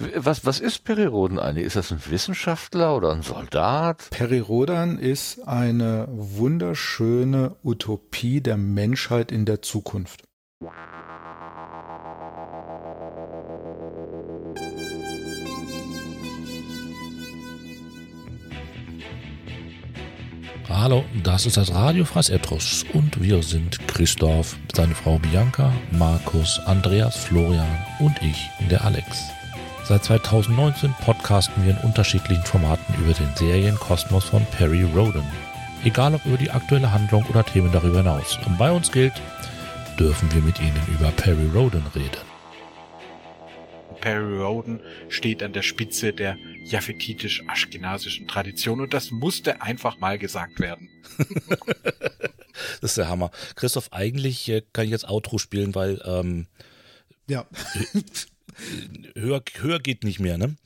Was, was ist Perry Rodan eigentlich? Ist das ein Wissenschaftler oder ein Soldat? Perry Rodan ist eine wunderschöne Utopie der Menschheit in der Zukunft. Hallo, das ist das Radio Freies Etros und wir sind Christoph, seine Frau Bianca, Markus, Andreas, Florian und ich, der Alex. Seit 2019 podcasten wir in unterschiedlichen Formaten über den Serienkosmos von Perry Roden. Egal ob über die aktuelle Handlung oder Themen darüber hinaus. Und bei uns gilt, dürfen wir mit Ihnen über Perry Roden reden. Perry Roden steht an der Spitze der japhetitisch-aschkenasischen Tradition und das musste einfach mal gesagt werden. das ist der Hammer. Christoph, eigentlich äh, kann ich jetzt Outro spielen, weil ähm, ja. Höher, höher geht nicht mehr, ne?